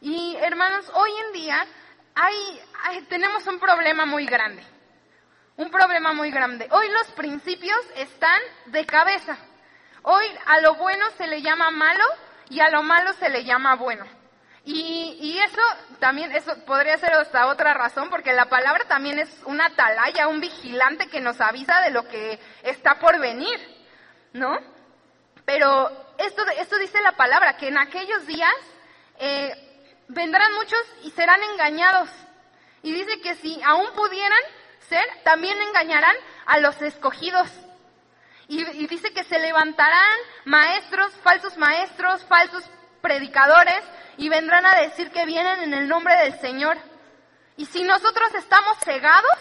Y hermanos, hoy en día hay, tenemos un problema muy grande, un problema muy grande. Hoy los principios están de cabeza. Hoy a lo bueno se le llama malo y a lo malo se le llama bueno. Y, y, eso también, eso podría ser hasta otra razón, porque la palabra también es una atalaya, un vigilante que nos avisa de lo que está por venir, ¿no? Pero esto, esto dice la palabra, que en aquellos días eh, vendrán muchos y serán engañados. Y dice que si aún pudieran ser, también engañarán a los escogidos. Y, y dice que se levantarán maestros, falsos maestros, falsos predicadores, y vendrán a decir que vienen en el nombre del Señor. Y si nosotros estamos cegados,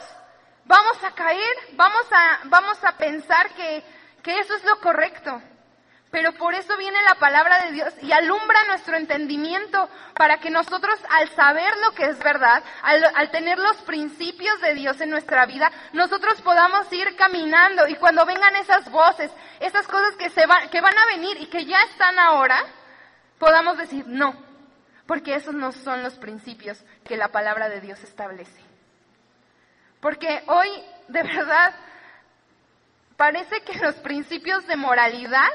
vamos a caer, vamos a, vamos a pensar que, que eso es lo correcto. Pero por eso viene la palabra de Dios y alumbra nuestro entendimiento para que nosotros al saber lo que es verdad, al, tener los principios de Dios en nuestra vida, nosotros podamos ir caminando y cuando vengan esas voces, esas cosas que, se que van a venir y que ya están ahora, podamos decir no, porque esos no son los principios que la palabra de Dios establece. Porque hoy, de verdad, parece que los principios de moralidad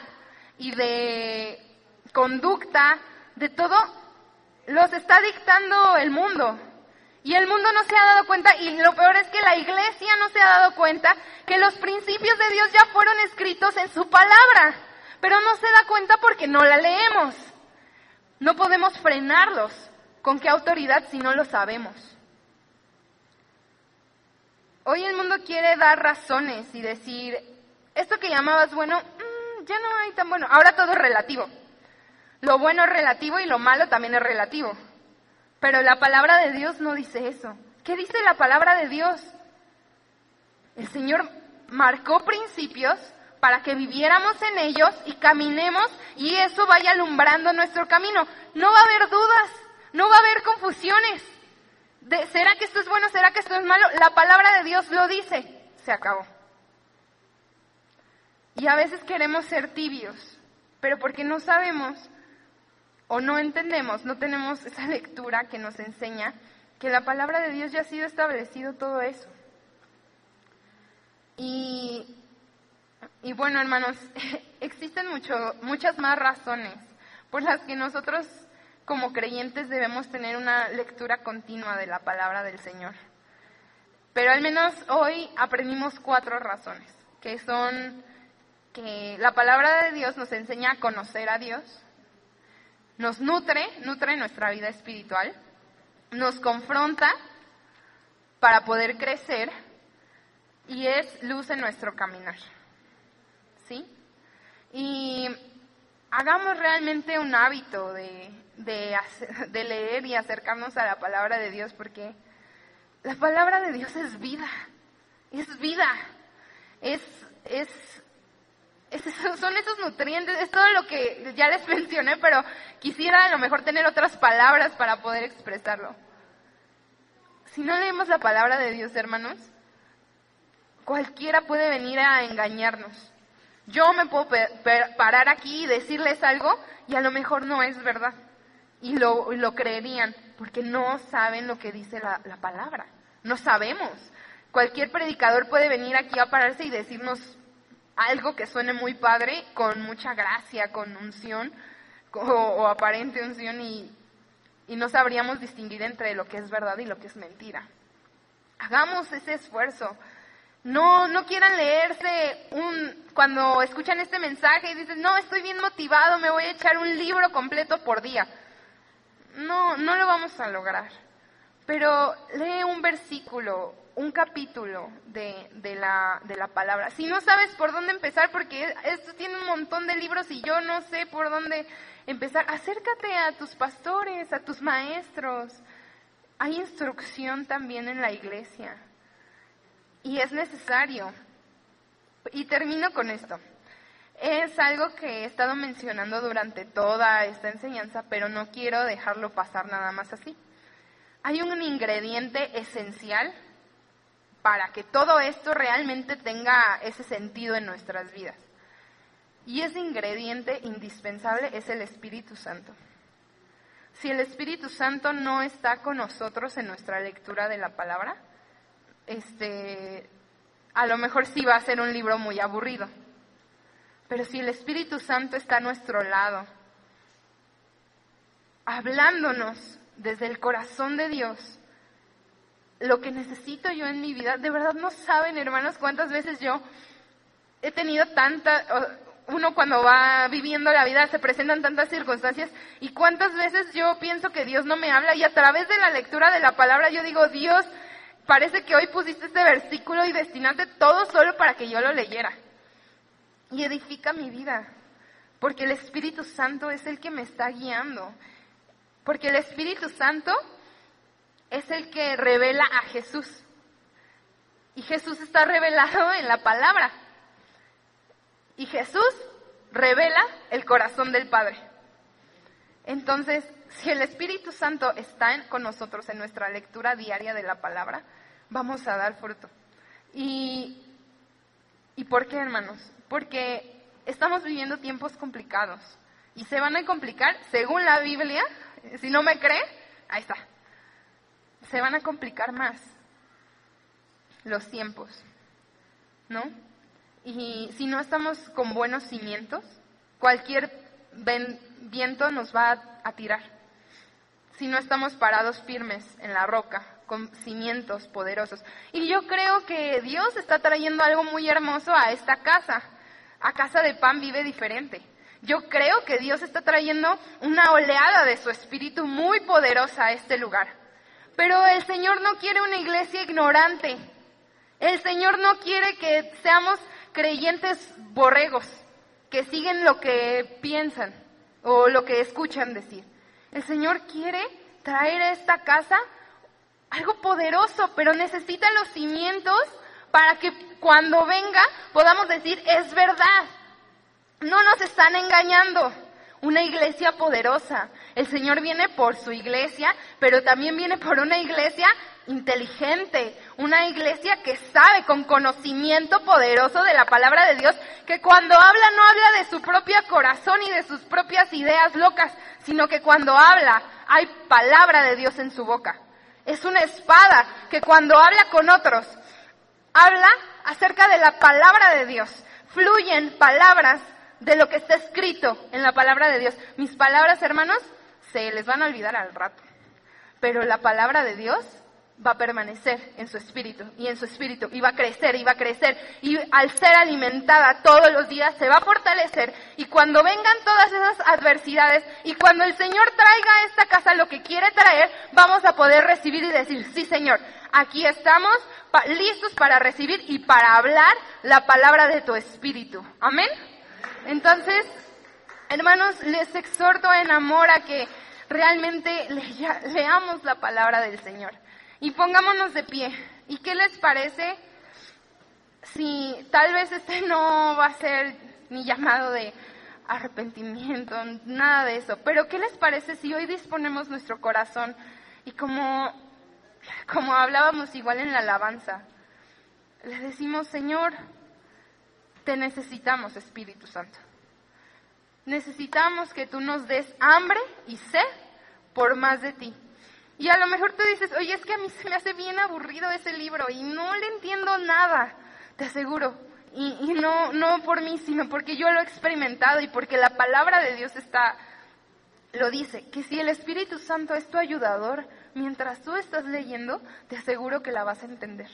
y de conducta, de todo, los está dictando el mundo. Y el mundo no se ha dado cuenta, y lo peor es que la iglesia no se ha dado cuenta que los principios de Dios ya fueron escritos en su palabra, pero no se da cuenta porque no la leemos. No podemos frenarlos. ¿Con qué autoridad si no lo sabemos? Hoy el mundo quiere dar razones y decir, esto que llamabas bueno, ya no hay tan bueno. Ahora todo es relativo. Lo bueno es relativo y lo malo también es relativo. Pero la palabra de Dios no dice eso. ¿Qué dice la palabra de Dios? El Señor marcó principios para que viviéramos en ellos y caminemos y eso vaya alumbrando nuestro camino. No va a haber dudas, no va a haber confusiones. ¿Será que esto es bueno? ¿Será que esto es malo? La palabra de Dios lo dice. Se acabó. Y a veces queremos ser tibios, pero porque no sabemos o no entendemos, no tenemos esa lectura que nos enseña que la palabra de Dios ya ha sido establecido todo eso. Y, bueno, hermanos, existen mucho, muchas más razones por las que nosotros como creyentes debemos tener una lectura continua de la palabra del Señor. Pero al menos hoy aprendimos cuatro razones, que son que la palabra de Dios nos enseña a conocer a Dios, nos nutre, nutre nuestra vida espiritual, nos confronta para poder crecer y es luz en nuestro caminar. ¿Sí? Y hagamos realmente un hábito de, de, leer y acercarnos a la palabra de Dios porque la palabra de Dios es vida, es vida, es, es, son esos nutrientes, es todo lo que ya les mencioné, pero quisiera a lo mejor tener otras palabras para poder expresarlo. Si no leemos la palabra de Dios, hermanos, cualquiera puede venir a engañarnos. Yo me puedo parar aquí y decirles algo y a lo mejor no es verdad. Y lo, creerían porque no saben lo que dice la, palabra. No sabemos. Cualquier predicador puede venir aquí a pararse y decirnos algo que suene muy padre, con mucha gracia, con unción o, aparente unción y, y no sabríamos distinguir entre lo que es verdad y lo que es mentira. Hagamos ese esfuerzo. No, no quieran leerse un, cuando escuchan este mensaje y dicen, no, estoy bien motivado, me voy a echar un libro completo por día. No, no lo vamos a lograr. Pero lee un versículo, un capítulo de, de, la, de la palabra. Si no sabes por dónde empezar, porque esto tiene un montón de libros y yo no sé por dónde empezar, acércate a tus pastores, a tus maestros. Hay instrucción también en la iglesia. Y es necesario. Y termino con esto. Es algo que he estado mencionando durante toda esta enseñanza, pero no quiero dejarlo pasar nada más así. Hay un ingrediente esencial para que todo esto realmente tenga ese sentido en nuestras vidas. Y ese ingrediente indispensable es el Espíritu Santo. Si el Espíritu Santo no está con nosotros en nuestra lectura de la palabra, este, a lo mejor sí va a ser un libro muy aburrido. Pero si el Espíritu Santo está a nuestro lado, hablándonos desde el corazón de Dios, lo que necesito yo en mi vida, de verdad no saben, hermanos, cuántas veces yo he tenido tanta, uno cuando va viviendo la vida se presentan tantas circunstancias y cuántas veces yo pienso que Dios no me habla y a través de la lectura de la palabra yo digo, Dios, parece que hoy pusiste este versículo y destinaste todo solo para que yo lo leyera. Y edifica mi vida, porque el Espíritu Santo es el que me está guiando, porque el Espíritu Santo es el que revela a Jesús. Y Jesús está revelado en la palabra. Y Jesús revela el corazón del Padre. Entonces, si el Espíritu Santo está con nosotros en nuestra lectura diaria de la palabra, vamos a dar fruto. ¿Y, ¿y por qué, hermanos? Porque estamos viviendo tiempos complicados. Y se van a complicar, según la Biblia, si no me cree, ahí está. Se van a complicar más los tiempos, ¿no? Y si no estamos con buenos cimientos, cualquier viento nos va a, tirar. Si no estamos parados firmes en la roca, con cimientos poderosos. Y yo creo que Dios está trayendo algo muy hermoso a esta casa. A casa de pan vive diferente. Yo creo que Dios está trayendo una oleada de su espíritu muy poderosa a este lugar. Pero el Señor no quiere una iglesia ignorante. El Señor no quiere que seamos creyentes borregos. que siguen lo que piensan o lo que escuchan decir. El Señor quiere traer a esta casa algo poderoso, pero necesita los cimientos para que cuando venga podamos decir, es verdad, no nos están engañando. Una iglesia poderosa. El Señor viene por su iglesia, pero también viene por una iglesia inteligente, una iglesia que sabe con conocimiento poderoso de la palabra de Dios, que cuando habla no habla de su propio corazón y de sus propias ideas locas, sino que cuando habla hay palabra de Dios en su boca. Es una espada que cuando habla con otros, habla acerca de la palabra de Dios. Fluyen palabras de lo que está escrito en la palabra de Dios. Mis palabras, hermanos, se les van a olvidar al rato. Pero la palabra de Dios va a permanecer en su espíritu y en su espíritu y va a crecer y va a crecer y al ser alimentada todos los días se va a fortalecer y cuando vengan todas esas adversidades y cuando el Señor traiga a esta casa lo que quiere traer, vamos a poder recibir y decir, sí Señor, aquí estamos listos para recibir y para hablar la palabra de tu espíritu. Amén. Entonces, hermanos, les exhorto en amor a que realmente leamos la palabra del Señor. Y pongámonos de pie. ¿Y qué les parece si tal vez este no va a ser ni llamado de arrepentimiento, nada de eso, pero qué les parece si hoy disponemos nuestro corazón y como, como hablábamos igual en la alabanza, le decimos, Señor, te necesitamos, Espíritu Santo. Necesitamos que tú nos des hambre y sed por más de ti. Y a lo mejor tú dices, oye, es que a mí se me hace bien aburrido ese libro y no le entiendo nada, te aseguro. Y, no, no por mí, sino porque yo lo he experimentado y porque la palabra de Dios está, lo dice, que si el Espíritu Santo es tu ayudador, mientras tú estás leyendo, te aseguro que la vas a entender.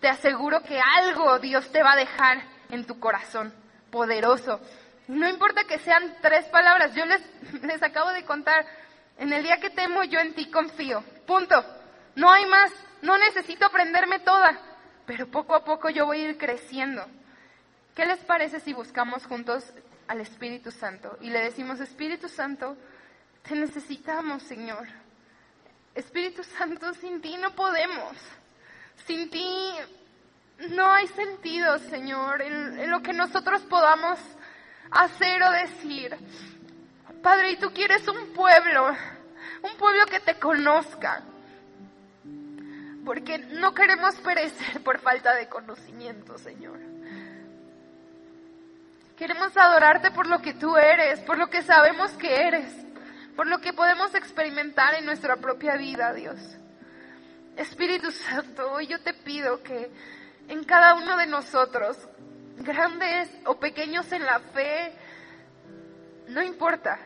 Te aseguro que algo Dios te va a dejar en tu corazón, poderoso. No importa que sean tres palabras, yo les, les acabo de contar en el día que temo, yo en ti confío. Punto. No hay más. No necesito aprenderme toda. Pero poco a poco yo voy a ir creciendo. ¿Qué les parece si buscamos juntos al Espíritu Santo y le decimos, Espíritu Santo, te necesitamos, Señor? Espíritu Santo, sin ti no podemos. Sin ti no hay sentido, Señor, en, lo que nosotros podamos hacer o decir. Padre, y tú quieres un pueblo, un pueblo que te conozca, porque no queremos perecer por falta de conocimiento, Señor. Queremos adorarte por lo que tú eres, por lo que sabemos que eres, por lo que podemos experimentar en nuestra propia vida, Dios. Espíritu Santo, hoy yo te pido que en cada uno de nosotros, grandes o pequeños en la fe, no importa,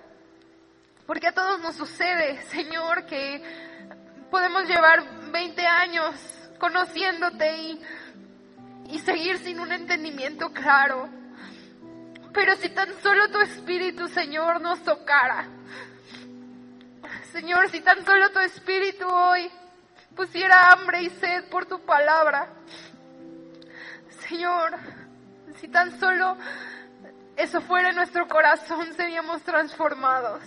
porque a todos nos sucede, Señor, que podemos llevar 20 años conociéndote y, y seguir sin un entendimiento claro. Pero si tan solo tu Espíritu, Señor, nos tocara. Señor, si tan solo tu Espíritu hoy pusiera hambre y sed por tu palabra. Señor, si tan solo eso fuera en nuestro corazón, seríamos transformados.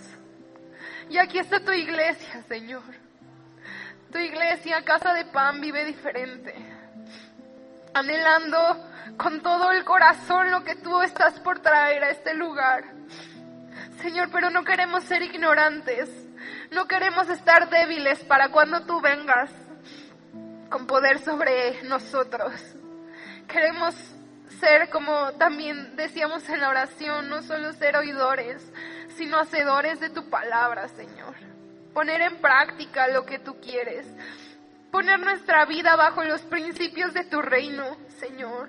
Y aquí está tu iglesia, Señor. Tu iglesia, casa de pan, vive diferente. Anhelando con todo el corazón lo que tú estás por traer a este lugar. Señor, pero no queremos ser ignorantes. No queremos estar débiles para cuando tú vengas con poder sobre nosotros. Queremos ser, como también decíamos en la oración, no solo ser oidores, sino hacedores de tu palabra, Señor. Poner en práctica lo que tú quieres. Poner nuestra vida bajo los principios de tu reino, Señor.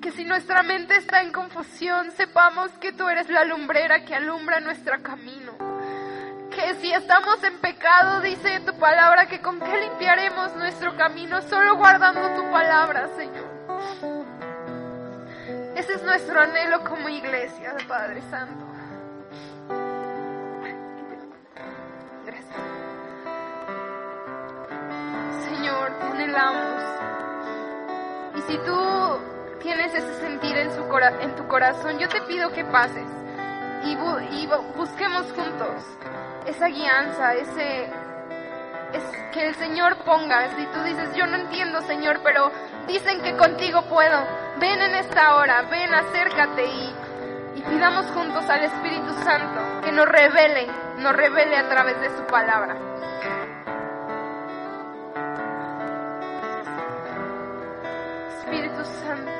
Que si nuestra mente está en confusión, sepamos que tú eres la lumbrera que alumbra nuestro camino. Que si estamos en pecado, dice tu palabra, que con qué limpiaremos nuestro camino, solo guardando tu palabra, Señor. Ese es nuestro anhelo como iglesia, Padre Santo. Señor, te anhelamos. Y si tú tienes ese sentido, latir en, tu corazón, yo te pido que pases y, bu- y bu- busquemos juntos esa guianza, ese es que el Señor ponga. Si tú dices, yo no entiendo, Señor, pero dicen que contigo puedo. Ven en esta hora, ven, acércate y, y pidamos juntos al Espíritu Santo que nos revele, nos revele a través de su palabra. Espíritu Santo.